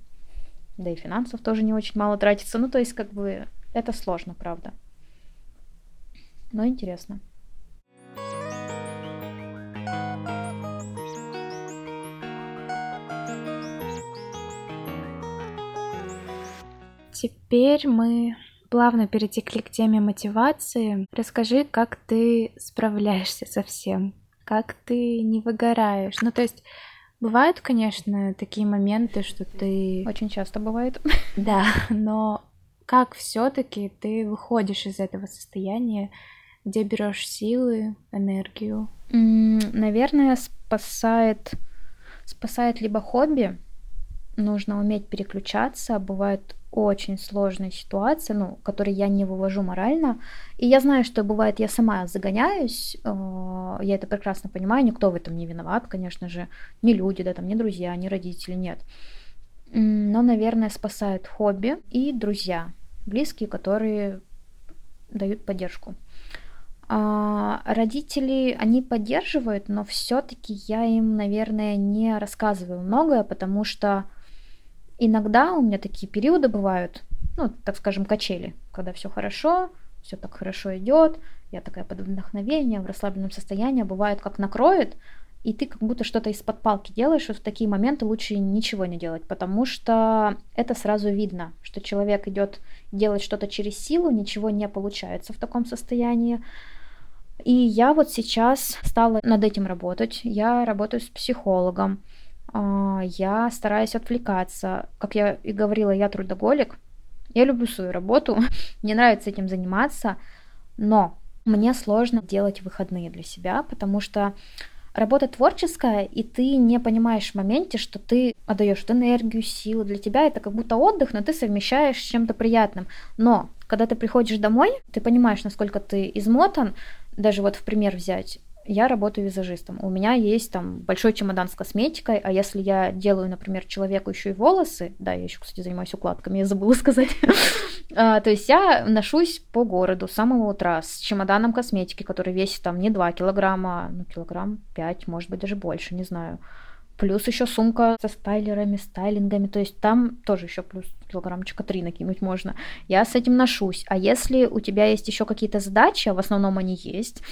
да и финансов тоже не очень мало тратится. Ну, то есть как бы это сложно, правда. Но интересно. Теперь мы плавно перетекли к теме мотивации. Расскажи, как ты справляешься со всем, как ты не выгораешь. Ну, то есть бывают, конечно, такие моменты, что ты... Очень часто бывает. Да, но как все-таки ты выходишь из этого состояния, где берешь силы, энергию? Наверное, спасает, спасает либо хобби, нужно уметь переключаться. Бывают очень сложные ситуации, ну, которые я не вывожу морально. И я знаю, что бывает, я сама загоняюсь, э, я это прекрасно понимаю, никто в этом не виноват, конечно же, ни люди, да, там, ни друзья, ни родители, нет. Но, наверное, спасают хобби и друзья, близкие, которые дают поддержку. А родители, они поддерживают, но все-таки я им, наверное, не рассказываю многое, потому что Иногда у меня такие периоды бывают, ну, так скажем, качели, когда все хорошо, все так хорошо идет, я такая под вдохновением, в расслабленном состоянии, бывает как накроет, и ты как будто что-то из-под палки делаешь, и в такие моменты лучше ничего не делать, потому что это сразу видно, что человек идет делать что-то через силу, ничего не получается в таком состоянии. И я вот сейчас стала над этим работать. Я работаю с психологом. А, я стараюсь отвлекаться. Как я и говорила, я трудоголик. Я люблю свою работу, мне нравится этим заниматься, но мне сложно делать выходные для себя, потому что работа творческая, и ты не понимаешь в моменте, что ты отдаешь энергию, силу. Для тебя это как будто отдых, но ты совмещаешь с чем-то приятным. Но когда ты приходишь домой, ты понимаешь, насколько ты измотан. Даже вот в пример взять, я работаю визажистом. У меня есть там большой чемодан с косметикой, а если я делаю, например, человеку еще и волосы, да, я еще, кстати, занимаюсь укладками, я забыла сказать, а, то есть я ношусь по городу с самого утра с чемоданом косметики, который весит там не 2 килограмма, ну, килограмм 5, может быть, даже больше, не знаю. Плюс еще сумка со стайлерами, стайлингами, то есть там тоже еще плюс килограммчика три накинуть можно. Я с этим ношусь. А если у тебя есть еще какие-то задачи, а в основном они есть,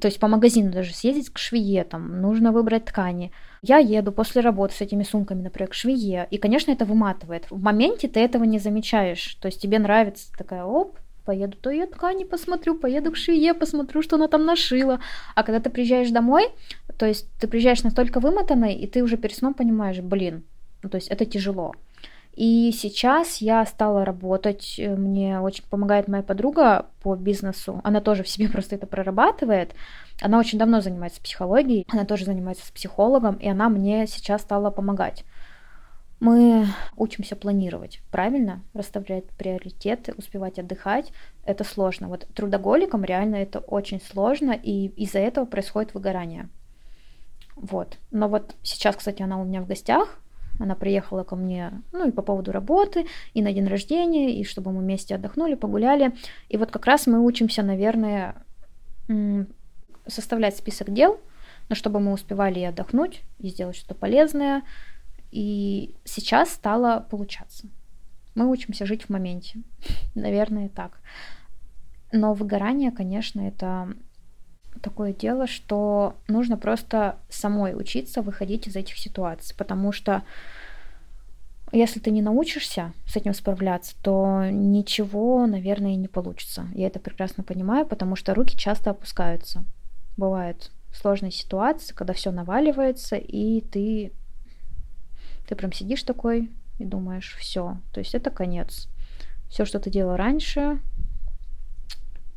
то есть по магазину даже съездить к швее, там нужно выбрать ткани. Я еду после работы с этими сумками, например, к швее, и, конечно, это выматывает. В моменте ты этого не замечаешь, то есть тебе нравится такая, оп, поеду, то я ткани посмотрю, поеду к швее, посмотрю, что она там нашила. А когда ты приезжаешь домой, то есть ты приезжаешь настолько вымотанной, и ты уже перед сном понимаешь, блин, ну, то есть это тяжело. И сейчас я стала работать, э, мне очень помогает моя подруга по бизнесу, она тоже в себе просто это прорабатывает, она очень давно занимается психологией, она тоже занимается с психологом, и она мне сейчас стала помогать. Мы учимся планировать, правильно? Расставлять приоритеты, успевать отдыхать. Это сложно. Вот трудоголикам реально это очень сложно, и из-за этого происходит выгорание. Вот. Но вот сейчас, кстати, она у меня в гостях. Она приехала ко мне, ну и по поводу работы, и на день рождения, и чтобы мы вместе отдохнули, погуляли. И вот как раз мы учимся, наверное, составлять список дел, но чтобы мы успевали и отдохнуть, и сделать что-то полезное. И сейчас стало получаться. Мы учимся жить в моменте. Наверное, так. Но выгорание, конечно, это такое дело, что нужно просто самой учиться выходить из этих ситуаций, потому что если ты не научишься с этим справляться, то ничего, наверное, не получится. Я это прекрасно понимаю, потому что руки часто опускаются. Бывают сложные ситуации, когда все наваливается, и ты, ты прям сидишь такой и думаешь, все, то есть это конец. Все, что ты делал раньше,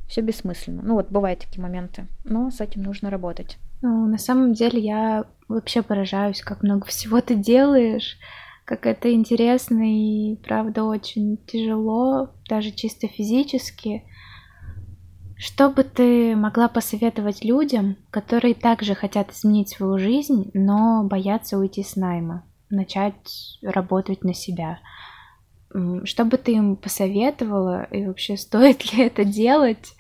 все бессмысленно. Ну вот бывают такие моменты, но с этим нужно работать. Ну, на самом деле я вообще поражаюсь, как много всего ты делаешь, как это интересно и, правда, очень тяжело, даже чисто физически. Что бы ты могла посоветовать людям, которые также хотят изменить свою жизнь, но боятся уйти с найма, начать работать на себя? Что бы ты им посоветовала и вообще стоит ли это делать?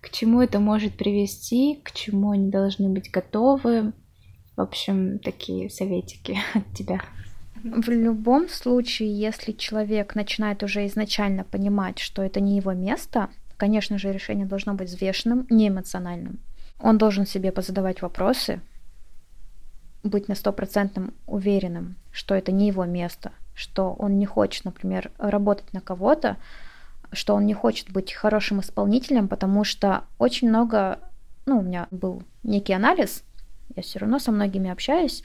К чему это может привести? К чему они должны быть готовы? В общем, такие советики от тебя. В любом случае, если человек начинает уже изначально понимать, что это не его место, конечно же, решение должно быть взвешенным, не эмоциональным. Он должен себе позадавать вопросы, быть на стопроцентном уверенным, что это не его место, что он не хочет, например, работать на кого-то, что он не хочет быть хорошим исполнителем, потому что очень много, ну, у меня был некий анализ, я все равно со многими общаюсь,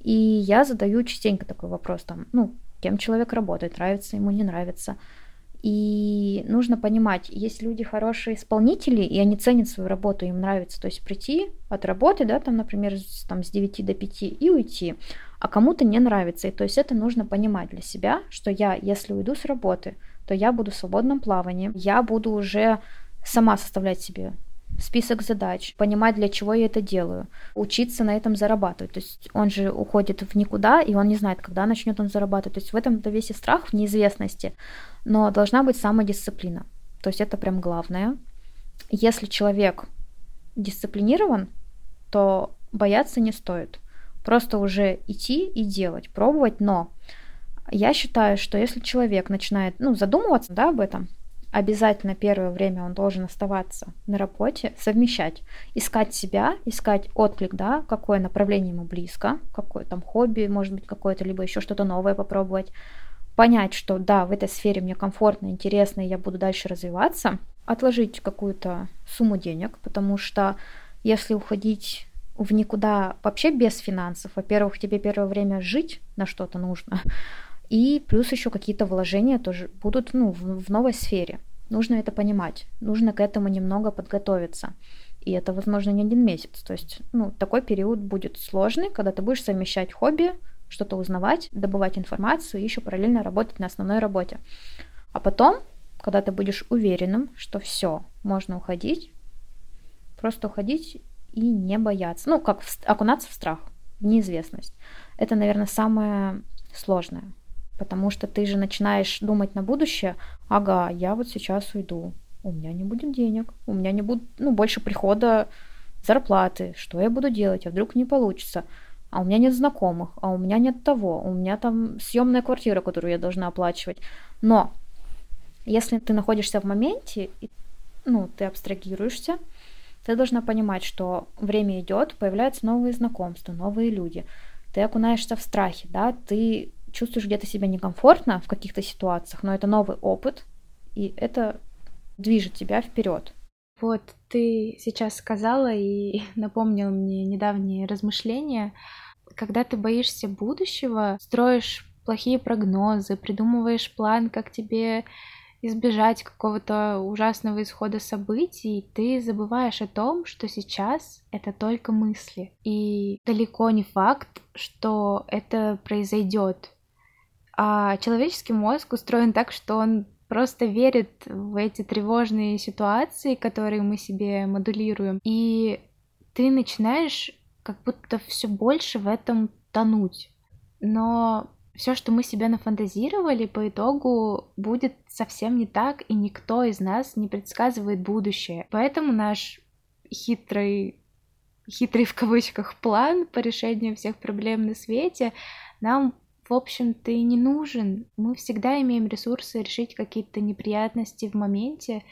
и я задаю частенько такой вопрос, там, ну, кем человек работает, нравится ему, не нравится. И нужно понимать, есть люди хорошие исполнители, и они ценят свою работу, им нравится. То есть прийти от работы, да, там, например, с, там, с 9 до 5 и уйти, а кому-то не нравится. И то есть это нужно понимать для себя, что я, если уйду с работы, то я буду в свободном плавании, я буду уже сама составлять себе список задач, понимать, для чего я это делаю, учиться на этом зарабатывать. То есть он же уходит в никуда, и он не знает, когда начнет он зарабатывать. То есть в этом-то весь и страх в неизвестности. Но должна быть самодисциплина. То есть это прям главное. Если человек дисциплинирован, то бояться не стоит. Просто уже идти и делать, пробовать, но я считаю, что если человек начинает ну, задумываться да, об этом, обязательно первое время он должен оставаться на работе, совмещать, искать себя, искать отклик, да, какое направление ему близко, какое там хобби, может быть, какое-то, либо еще что-то новое попробовать, понять, что да, в этой сфере мне комфортно, интересно, и я буду дальше развиваться, отложить какую-то сумму денег, потому что если уходить в никуда вообще без финансов, во-первых, тебе первое время жить на что-то нужно, и плюс еще какие-то вложения тоже будут ну, в, в новой сфере. Нужно это понимать. Нужно к этому немного подготовиться. И это, возможно, не один месяц. То есть, ну, такой период будет сложный, когда ты будешь совмещать хобби, что-то узнавать, добывать информацию и еще параллельно работать на основной работе. А потом, когда ты будешь уверенным, что все, можно уходить, просто уходить и не бояться. Ну, как в, окунаться в страх, в неизвестность. Это, наверное, самое сложное. Потому что ты же начинаешь думать на будущее, ага, я вот сейчас уйду, у меня не будет денег, у меня не будет, ну, больше прихода зарплаты, что я буду делать, а вдруг не получится, а у меня нет знакомых, а у меня нет того, у меня там съемная квартира, которую я должна оплачивать. Но если ты находишься в моменте, ну, ты абстрагируешься, ты должна понимать, что время идет, появляются новые знакомства, новые люди. Ты окунаешься в страхе, да, ты чувствуешь где-то себя некомфортно в каких-то ситуациях, но это новый опыт, и это движет тебя вперед. Вот ты сейчас сказала и напомнил мне недавние размышления. Когда ты боишься будущего, строишь плохие прогнозы, придумываешь план, как тебе избежать какого-то ужасного исхода событий, ты забываешь о том, что сейчас это только мысли. И далеко не факт, что это произойдет. А человеческий мозг устроен так, что он просто верит в эти тревожные ситуации, которые мы себе модулируем. И ты начинаешь как будто все больше в этом тонуть. Но все, что мы себе нафантазировали, по итогу будет совсем не так, и никто из нас не предсказывает будущее. Поэтому наш хитрый, хитрый в кавычках план по решению всех проблем на свете нам в общем-то, и не нужен. Мы всегда имеем ресурсы решить какие-то неприятности в моменте,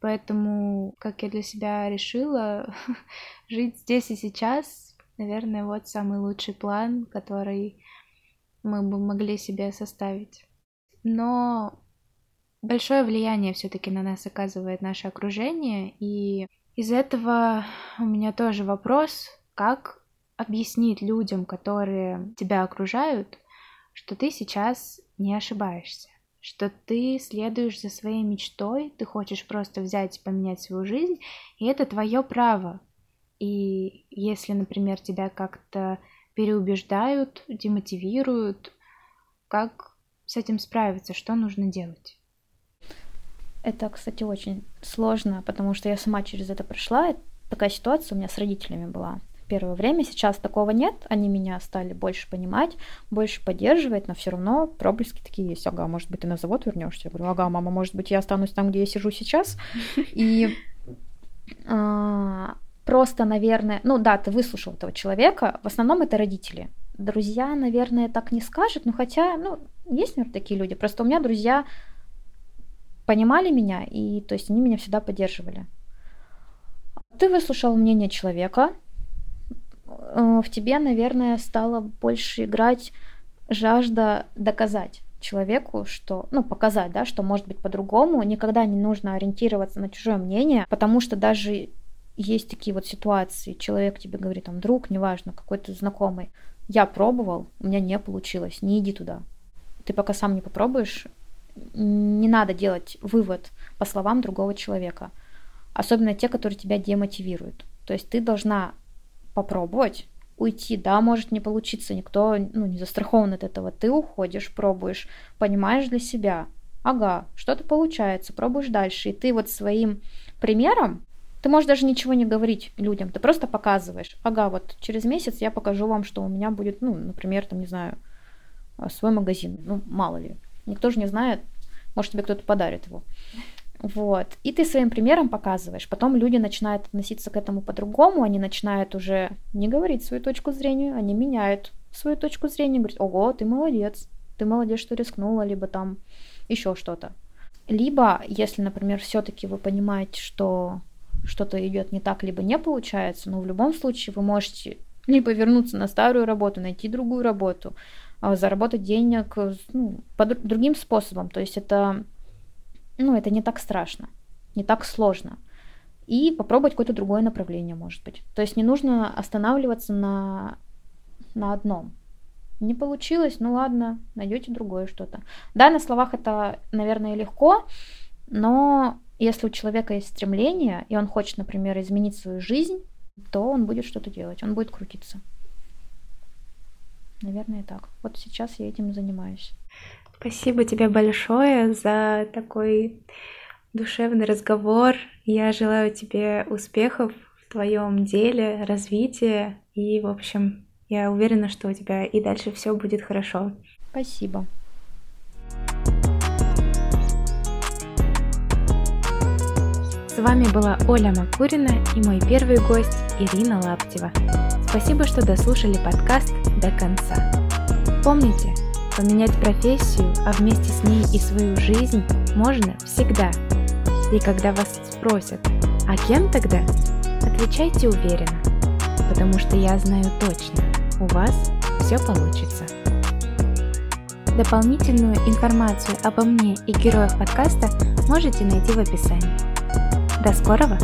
поэтому, как я для себя решила, жить здесь и сейчас, наверное, вот самый лучший план, который мы бы могли себе составить. Но большое влияние все-таки на нас оказывает наше окружение, и из этого у меня тоже вопрос, как объяснить людям, которые тебя окружают, что ты сейчас не ошибаешься, что ты следуешь за своей мечтой, ты хочешь просто взять и поменять свою жизнь, и это твое право. И если, например, тебя как-то переубеждают, демотивируют. Как с этим справиться? Что нужно делать? Это, кстати, очень сложно, потому что я сама через это прошла. Такая ситуация у меня с родителями была первое время. Сейчас такого нет. Они меня стали больше понимать, больше поддерживать, но все равно проблески такие есть. Ага, может быть, ты на завод вернешься? Я говорю, ага, мама, может быть, я останусь там, где я сижу сейчас. И а, просто, наверное, ну да, ты выслушал этого человека, в основном это родители. Друзья, наверное, так не скажут, но хотя, ну, есть, наверное, такие люди. Просто у меня друзья понимали меня, и то есть они меня всегда поддерживали. Ты выслушал мнение человека, э, в тебе, наверное, стало больше играть жажда доказать человеку, что, ну, показать, да, что может быть по-другому. Никогда не нужно ориентироваться на чужое мнение, потому что даже есть такие вот ситуации, человек тебе говорит, там, друг, неважно, какой-то знакомый, я пробовал, у меня не получилось, не иди туда. Ты пока сам не попробуешь, не надо делать вывод по словам другого человека, особенно те, которые тебя демотивируют. То есть ты должна попробовать, уйти, да, может не получиться, никто ну, не застрахован от этого. Ты уходишь, пробуешь, понимаешь для себя, ага, что-то получается, пробуешь дальше. И ты вот своим примером ты можешь даже ничего не говорить людям, ты просто показываешь. Ага, вот через месяц я покажу вам, что у меня будет, ну, например, там, не знаю, а, свой магазин. Ну, мало ли. Никто же не знает, может, тебе кто-то подарит его. Вот. И ты своим примером показываешь. Потом люди начинают относиться к этому по-другому, они начинают уже не говорить свою точку зрения, они меняют свою точку зрения, говорят, ого, ты молодец, ты молодец, что рискнула, либо там еще что-то. Либо, если, например, все-таки вы понимаете, что что-то идет не так, либо не получается, но в любом случае вы можете либо вернуться на старую работу, найти другую работу, а, заработать денег ну, по другим способом. То есть это, ну, это не так страшно, не так сложно. И попробовать какое-то другое направление, может быть. То есть не нужно останавливаться на, на одном. Не получилось, ну ладно, найдете другое что-то. Да, на словах это, наверное, легко, но если у человека есть стремление, и он хочет, например, изменить свою жизнь, то он будет что-то делать, он будет крутиться. Наверное, так. Вот сейчас я этим занимаюсь. Спасибо тебе большое за такой душевный разговор. Я желаю тебе успехов твоем деле, развитии. И, в общем, я уверена, что у тебя и дальше все будет хорошо. Спасибо. С вами была Оля Макурина и мой первый гость Ирина Лаптева. Спасибо, что дослушали подкаст до конца. Помните, поменять профессию, а вместе с ней и свою жизнь можно всегда. И когда вас спросят, а кем тогда? Отвечайте уверенно, потому что я знаю точно, у вас все получится. Дополнительную информацию обо мне и героях подкаста можете найти в описании. До скорого!